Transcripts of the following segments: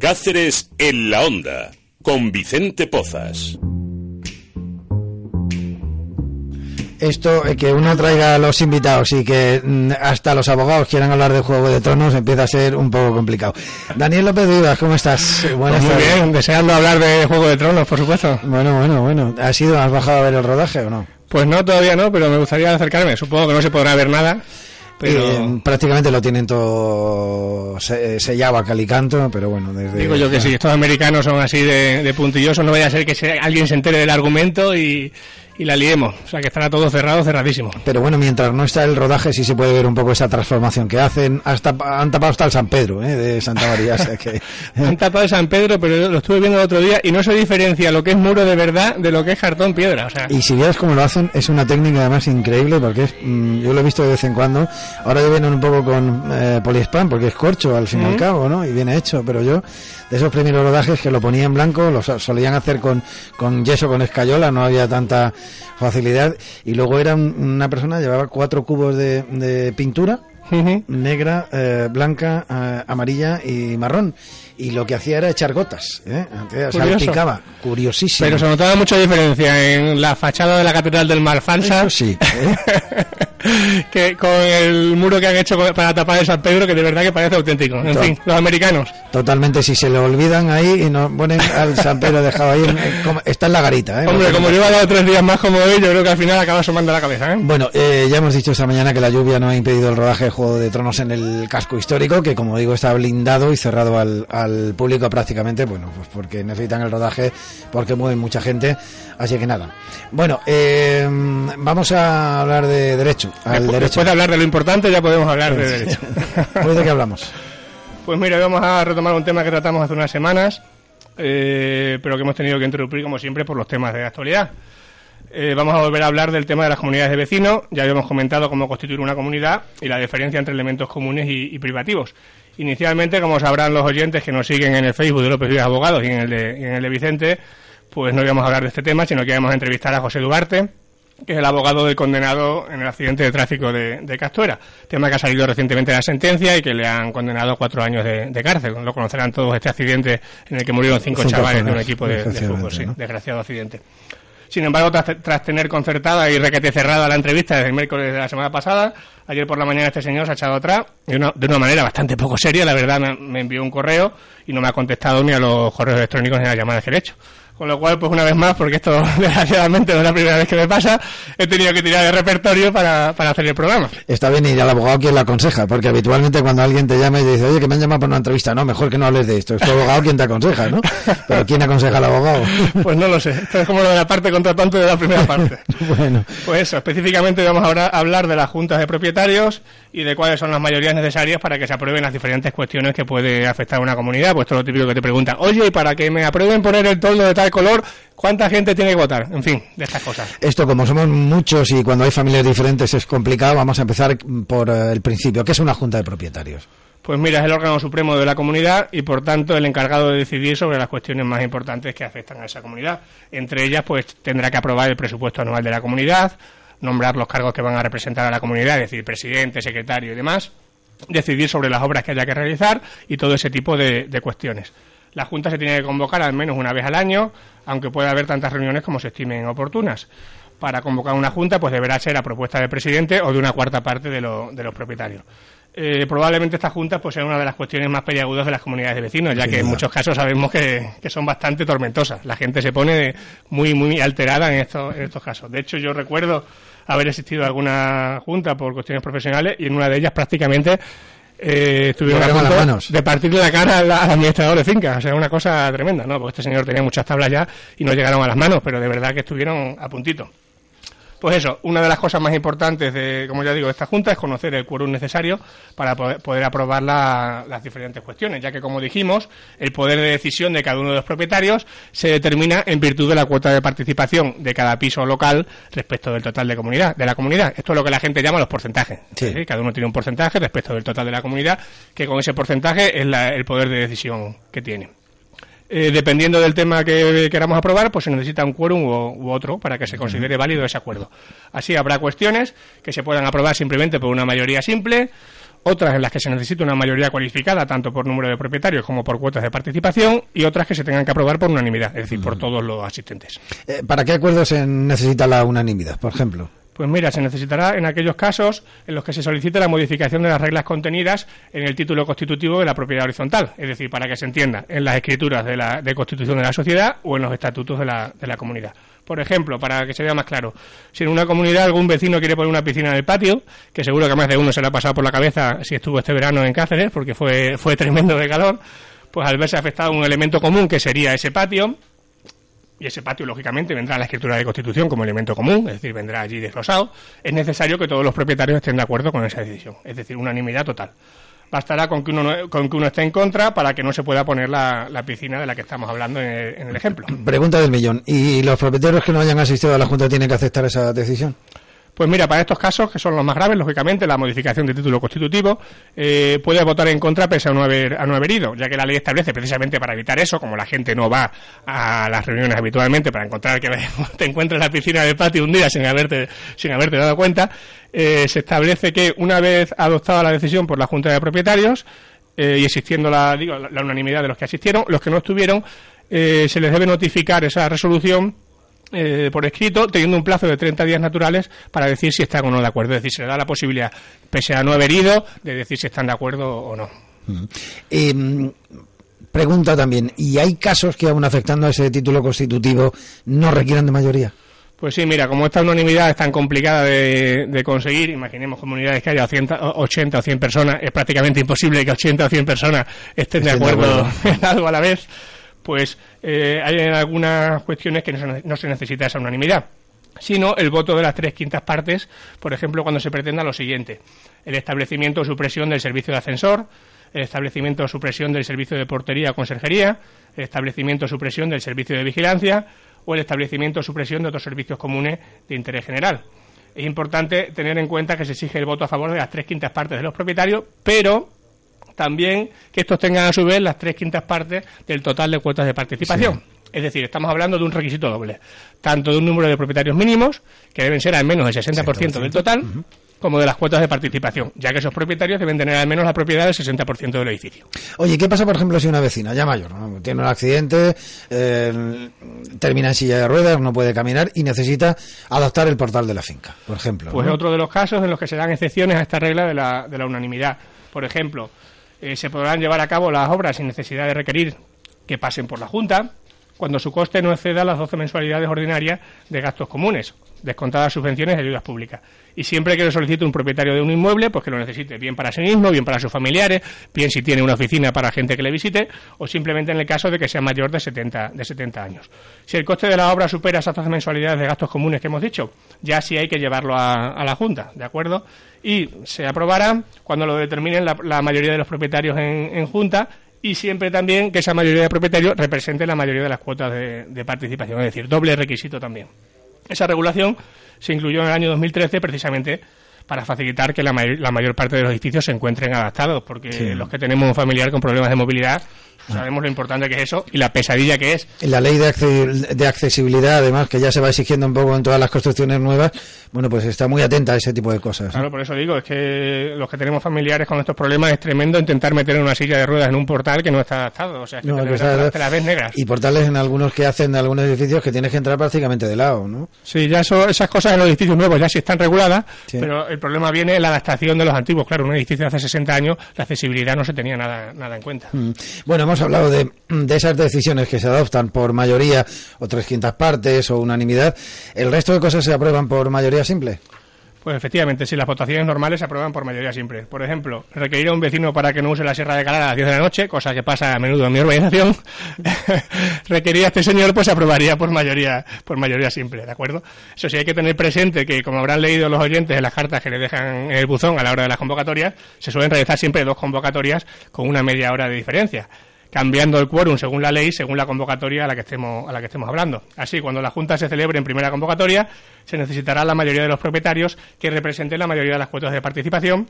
Cáceres en la Onda, con Vicente Pozas. Esto, eh, que uno traiga a los invitados y que mm, hasta los abogados quieran hablar de Juego de Tronos empieza a ser un poco complicado. Daniel López Vivas, ¿cómo estás? Buenas pues muy bien, deseando hablar de Juego de Tronos, por supuesto. Bueno, bueno, bueno. ¿Has ido, has bajado a ver el rodaje o no? Pues no, todavía no, pero me gustaría acercarme. Supongo que no se podrá ver nada. Pero... Eh, prácticamente lo tienen todo sellado a calicanto, pero bueno. Desde... Digo yo que sí, estos americanos son así de, de puntillosos, no vaya a ser que alguien se entere del argumento y, y la liemos. O sea que estará todo cerrado, cerradísimo. Pero bueno, mientras no está el rodaje, sí se puede ver un poco esa transformación que hacen. Hasta, han tapado hasta el San Pedro, ¿eh? de Santa María. que... han tapado el San Pedro, pero lo estuve viendo el otro día y no se diferencia lo que es muro de verdad de lo que es cartón piedra. O sea... Y si vieras cómo lo hacen, es una técnica además increíble porque es, mm, yo lo he visto de vez en cuando. Ahora ya vienen un poco con eh, poliespan porque es corcho al fin y al cabo, ¿no? Y viene hecho, pero yo de esos primeros rodajes que lo ponía en blanco, lo solían hacer con, con yeso, con escayola, no había tanta facilidad. Y luego era una persona, llevaba cuatro cubos de, de pintura, negra, eh, blanca, eh, amarilla y marrón. Y lo que hacía era echar gotas, ¿eh? salpicaba, curiosísimo. Pero se notaba mucha diferencia en la fachada de la Catedral del Malfansa. sí. que con el muro que han hecho para tapar el San Pedro, que de verdad que parece auténtico. En fin, los americanos. Totalmente, si se le olvidan ahí y nos ponen al San Pedro dejado ahí, está en la garita. ¿eh? Hombre, como lleva dado tres días más como hoy, yo creo que al final acaba sumando la cabeza. ¿eh? Bueno, eh, ya hemos dicho esta mañana que la lluvia no ha impedido el rodaje de Juego de Tronos en el casco histórico, que como digo está blindado y cerrado al, al público prácticamente, bueno, pues porque necesitan el rodaje, porque mueven mucha gente, así que nada. Bueno, eh, vamos a hablar de derecho Después, de hablar de lo importante ya podemos hablar de derecho. de qué hablamos? Pues mira, vamos a retomar un tema que tratamos hace unas semanas, eh, pero que hemos tenido que interrumpir como siempre por los temas de actualidad. Eh, vamos a volver a hablar del tema de las comunidades de vecinos. Ya habíamos comentado cómo constituir una comunidad y la diferencia entre elementos comunes y, privativos. Inicialmente, como sabrán los oyentes que nos siguen en el Facebook de López Vivas Abogados y en el de, en el de Vicente, pues no íbamos a hablar de este tema, sino que íbamos a entrevistar a José Duarte, que es el abogado del condenado en el accidente de tráfico de, de, Castuera, tema que ha salido recientemente de la sentencia y que le han condenado cuatro años de, cárcel. Lo conocerán todos este accidente en el que murieron cinco, chavales de un equipo de, fútbol, sí, desgraciado accidente. Sin embargo, tras, tener concertada y requete cerrada la entrevista desde el miércoles de la semana pasada, ayer por la mañana este señor se ha echado atrás de una, de una manera bastante poco seria, la verdad me, envió un correo y no me ha contestado ni a los correos electrónicos ni a las llamadas que le he hecho. Con lo cual, pues una vez más, porque esto desgraciadamente no es la primera vez que me pasa, he tenido que tirar de repertorio para, para hacer el programa. Está bien, y al abogado quien la aconseja, porque habitualmente cuando alguien te llama y dice, oye, que me han llamado para una entrevista, no, mejor que no hables de esto. Es tu abogado quien te aconseja, ¿no? Pero ¿quién aconseja al abogado? Pues no lo sé. Esto es como lo de la parte contratante de la primera parte. bueno. Pues eso, específicamente vamos ahora a hablar de las juntas de propietarios y de cuáles son las mayorías necesarias para que se aprueben las diferentes cuestiones que puede afectar a una comunidad. Pues todo lo típico que te preguntan, oye, y para que me aprueben poner el toldo de tal color, ¿Cuánta gente tiene que votar? En fin, de estas cosas. Esto, como somos muchos y cuando hay familias diferentes es complicado, vamos a empezar por eh, el principio. ¿Qué es una junta de propietarios? Pues mira, es el órgano supremo de la comunidad y por tanto el encargado de decidir sobre las cuestiones más importantes que afectan a esa comunidad. Entre ellas, pues tendrá que aprobar el presupuesto anual de la comunidad, nombrar los cargos que van a representar a la comunidad, es decir, presidente, secretario y demás, decidir sobre las obras que haya que realizar y todo ese tipo de cuestiones. La Junta se tiene que convocar al menos una vez al año, aunque pueda haber tantas reuniones como se estimen oportunas. Para convocar una Junta, pues deberá ser a propuesta del presidente o de una cuarta parte de, los propietarios. Eh, probablemente esta junta pues sea una de las cuestiones más peliagudas de las comunidades de vecinos, ya que en muchos casos sabemos que, son bastante tormentosas. La gente se pone muy, muy alterada en estos, en estos casos. De hecho, yo recuerdo haber existido alguna junta por cuestiones profesionales y en una de ellas prácticamente eh, estuvieron a punto de partirle la cara al, administrador de finca. O sea, una cosa tremenda, ¿no? Porque este señor tenía muchas tablas ya y no llegaron a las manos, pero de verdad que estuvieron a puntito. Pues eso, una de las cosas más importantes de, como ya digo, de esta Junta es conocer el quórum necesario para poder, aprobar las diferentes cuestiones, ya que, como dijimos, el poder de decisión de cada uno de los propietarios se determina en virtud de la cuota de participación de cada piso local respecto del total de comunidad, de la comunidad. Esto es lo que la gente llama los porcentajes. Cada uno tiene un porcentaje respecto del total de la comunidad, que con ese porcentaje es el poder de decisión que tiene. Eh, dependiendo del tema que queramos aprobar, pues se necesita un quórum u, otro para que se considere válido ese acuerdo. Así habrá cuestiones que se puedan aprobar simplemente por una mayoría simple, otras en las que se necesita una mayoría cualificada, tanto por número de propietarios como por cuotas de participación, y otras que se tengan que aprobar por unanimidad, es decir, por todos los asistentes. Eh, ¿Para qué acuerdos se necesita la unanimidad, por ejemplo? Pues mira, se necesitará en aquellos casos en los que se solicite la modificación de las reglas contenidas en el título constitutivo de la propiedad horizontal, es decir, para que se entienda, en las escrituras de, la, de constitución de la sociedad o en los estatutos de la, de la comunidad. Por ejemplo, para que se vea más claro, si en una comunidad algún vecino quiere poner una piscina en el patio, que seguro que más de uno se le ha pasado por la cabeza si estuvo este verano en Cáceres, porque fue, fue tremendo de calor, pues al verse afectado un elemento común que sería ese patio, y ese patio, lógicamente, vendrá a la escritura de constitución como elemento común, es decir, vendrá allí desglosado, es necesario que todos los propietarios estén de acuerdo con esa decisión, es decir, unanimidad total. Bastará con que uno, no- con que uno esté en contra para que no se pueda poner la, la piscina de la que estamos hablando en el, en el ejemplo. Pregunta del millón. ¿Y los propietarios que no hayan asistido a la Junta tienen que aceptar esa decisión? Pues mira, para estos casos, que son los más graves, lógicamente, la modificación de título constitutivo, eh, puede votar en contra pese a no, haber, a no haber ido, ya que la ley establece precisamente para evitar eso, como la gente no va a las reuniones habitualmente para encontrar que te encuentres en la piscina del patio un día sin haberte, sin haberte dado cuenta, eh, se establece que una vez adoptada la decisión por la Junta de Propietarios, eh, y existiendo la, digo, la, la unanimidad de los que asistieron, los que no estuvieron, eh, se les debe notificar esa resolución eh, por escrito, teniendo un plazo de 30 días naturales para decir si están o no de acuerdo. Es decir, se le da la posibilidad, pese a no haber ido, de decir si están de acuerdo o no. Mm, pregunta también, ¿y hay casos que aún afectando a ese título constitutivo no requieran de mayoría? Pues sí, mira, como esta unanimidad es tan complicada de, de conseguir, imaginemos comunidades que haya 100 o 80 o 100 personas, es prácticamente imposible que 80 o 100 personas estén de acuerdo. en algo a la vez, pues eh, hay algunas cuestiones que no se, no se necesita esa unanimidad sino el voto de las tres quintas partes, por ejemplo, cuando se pretenda lo siguiente, el establecimiento o supresión del servicio de ascensor, el establecimiento o supresión del servicio de portería o conserjería, el establecimiento o supresión del servicio de vigilancia o el establecimiento o supresión de otros servicios comunes de interés general. Es importante tener en cuenta que se exige el voto a favor de las tres quintas partes de los propietarios, pero también que estos tengan a su vez las tres quintas partes del total de cuotas de participación. Es decir, estamos hablando de un requisito doble, tanto de un número de propietarios mínimos, que deben ser al menos el 60% del total, como de las cuotas de participación, ya que esos propietarios deben tener al menos la propiedad del 60% del edificio. Oye, ¿qué pasa, por ejemplo, si una vecina, ya mayor, ¿no? tiene un accidente, eh, termina en silla de ruedas, no puede caminar y necesita adaptar el portal de la finca, por ejemplo? Pues ¿no? otro de los casos en los que se dan excepciones a esta regla de la, de la unanimidad. Por ejemplo, eh, se podrán llevar a cabo las obras sin necesidad de requerir que pasen por la Junta cuando su coste no exceda las 12 mensualidades ordinarias de gastos comunes, descontadas subvenciones y ayudas públicas. Y siempre que lo solicite un propietario de un inmueble, pues que lo necesite bien para sí mismo, bien para sus familiares, bien si tiene una oficina para gente que le visite, o simplemente en el caso de que sea mayor de 70, de 70 años. Si el coste de la obra supera esas 12 mensualidades de gastos comunes que hemos dicho, ya sí hay que llevarlo a, la Junta, ¿de acuerdo? Y se aprobará cuando lo determinen la, la mayoría de los propietarios en Junta y siempre también que esa mayoría de propietarios represente la mayoría de las cuotas de, participación, es decir, doble requisito también. Esa regulación se incluyó en el año 2013 precisamente para facilitar que la, may- la mayor parte de los edificios se encuentren adaptados, porque Sí. los que tenemos un familiar con problemas de movilidad sabemos lo importante que es eso y la pesadilla que es La ley de, acce- de accesibilidad, además, que ya se va exigiendo un poco en todas las construcciones nuevas, bueno, pues está muy atenta a ese tipo de cosas. ¿no? Claro, por eso digo, es que los que tenemos familiares con estos problemas es tremendo intentar meter en una silla de ruedas en un portal que no está adaptado. O sea, es que No, te, te las ves negras. Y portales en algunos que hacen de algunos edificios que tienes que entrar prácticamente de lado, ¿no? Sí, ya eso, esas cosas en los edificios nuevos ya sí están reguladas, Sí. pero el problema viene en la adaptación de los antiguos. Claro, un edificio de hace 60 años, la accesibilidad no se tenía nada, nada en cuenta. Mm. Bueno, hemos hablado de, de esas decisiones que se adoptan por mayoría o tres quintas partes o unanimidad. ¿El resto de cosas se aprueban por mayoría simple? Pues efectivamente, si las votaciones normales se aprueban por mayoría simple. Por ejemplo, requerir a un vecino para que no use la Sierra de Calar a las 10 de la noche, cosa que pasa a menudo en mi urbanización, requerir a este señor, pues se aprobaría por mayoría, por mayoría simple, ¿de acuerdo? Eso sí hay que tener presente que, como habrán leído los oyentes en las cartas que le dejan en el buzón a la hora de las convocatorias, se suelen realizar siempre dos convocatorias con una media hora de diferencia cambiando el quórum según la ley, según la convocatoria a la que estemos a la que estemos hablando. Así, cuando la Junta se celebre en primera convocatoria, se necesitará la mayoría de los propietarios que representen la mayoría de las cuotas de participación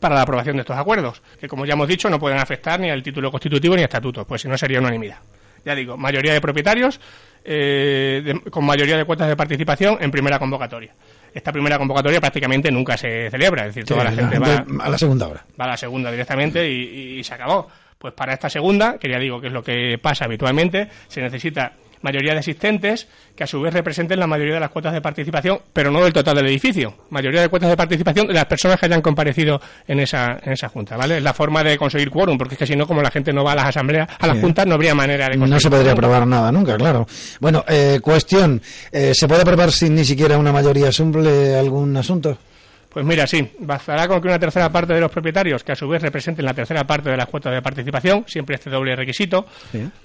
para la aprobación de estos acuerdos, que como ya hemos dicho no pueden afectar ni al título constitutivo ni a estatutos, pues si no sería unanimidad. Ya digo, mayoría de propietarios eh, de- con mayoría de cuotas de participación en primera convocatoria. esta primera convocatoria prácticamente nunca se celebra, es decir, toda la, gente, va a la segunda hora. Va a la segunda directamente y, y se acabó. Pues para esta segunda, que ya digo que es lo que pasa habitualmente, se necesita mayoría de asistentes, que a su vez representen la mayoría de las cuotas de participación, pero no del total del edificio. Mayoría de cuotas de participación de las personas que hayan comparecido en esa, en esa junta, ¿vale? Es la forma de conseguir quórum, porque es que si no, como la gente no va a las asambleas, a las juntas, no habría manera de conseguir No se podría aprobar nada nunca, claro. Bueno, eh, cuestión, eh, ¿se puede aprobar sin ni siquiera una mayoría simple algún asunto? Pues mira, sí, bastará con que una tercera parte de los propietarios, que a su vez representen la tercera parte de las cuotas de participación, siempre este doble requisito,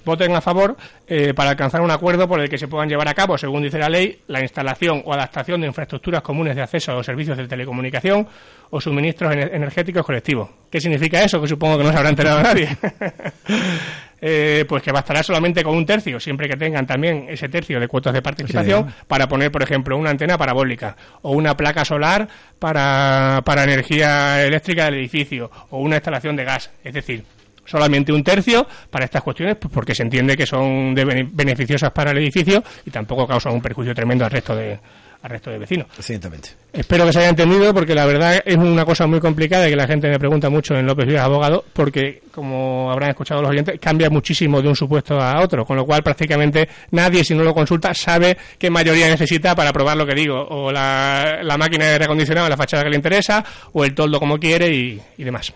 voten a favor eh, para alcanzar un acuerdo por el que se puedan llevar a cabo, según dice la ley, la instalación o adaptación de infraestructuras comunes de acceso a los servicios de telecomunicación o suministros energéticos colectivos. ¿Qué significa eso? Que supongo que no se habrá enterado nadie. Eh, pues que bastará solamente con un tercio, siempre que tengan también ese tercio de cuotas de participación, para poner, por ejemplo, una antena parabólica o una placa solar para, para energía eléctrica del edificio o una instalación de gas. Es decir, solamente un tercio para estas cuestiones, pues porque se entiende que son beneficiosas para el edificio y tampoco causan un perjuicio tremendo al resto de, al resto de vecinos. Ciertamente. Espero que se haya entendido porque la verdad es una cosa muy complicada y que la gente me pregunta mucho en López Villa Abogado porque, como habrán escuchado los oyentes, cambia muchísimo de un supuesto a otro, con lo cual prácticamente nadie, si no lo consulta, sabe qué mayoría necesita para probar lo que digo, o la, máquina de aire la fachada que le interesa, o el toldo como quiere y demás.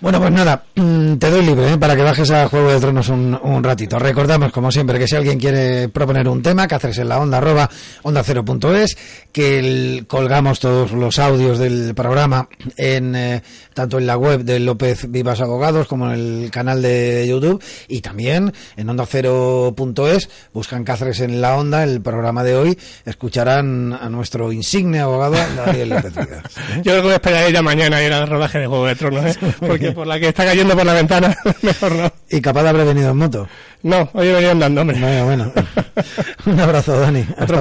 Bueno, pues nada, mm, te doy libre ¿eh? para que bajes a Juego de Tronos un, un, ratito. Recordamos, como siempre, que si alguien quiere proponer un tema, que haces en la onda arroba onda cero punto es, que colgamos todos los audios del programa en eh, tanto en la web de López Vivas Abogados como en el canal de YouTube y también en onda cero punto es, buscan Cáceres en la onda, el programa de hoy, escucharán a nuestro insigne abogado Daniel López Vivas. ¿eh? Yo creo que esperaré ya mañana ir al rodaje de Juego de Tronos, ¿eh? por la que está cayendo por la ventana, mejor no. ¿Y capaz de haber venido en moto? No, hoy he venido andando, hombre. Bueno, bueno. Un abrazo, Dani. Hasta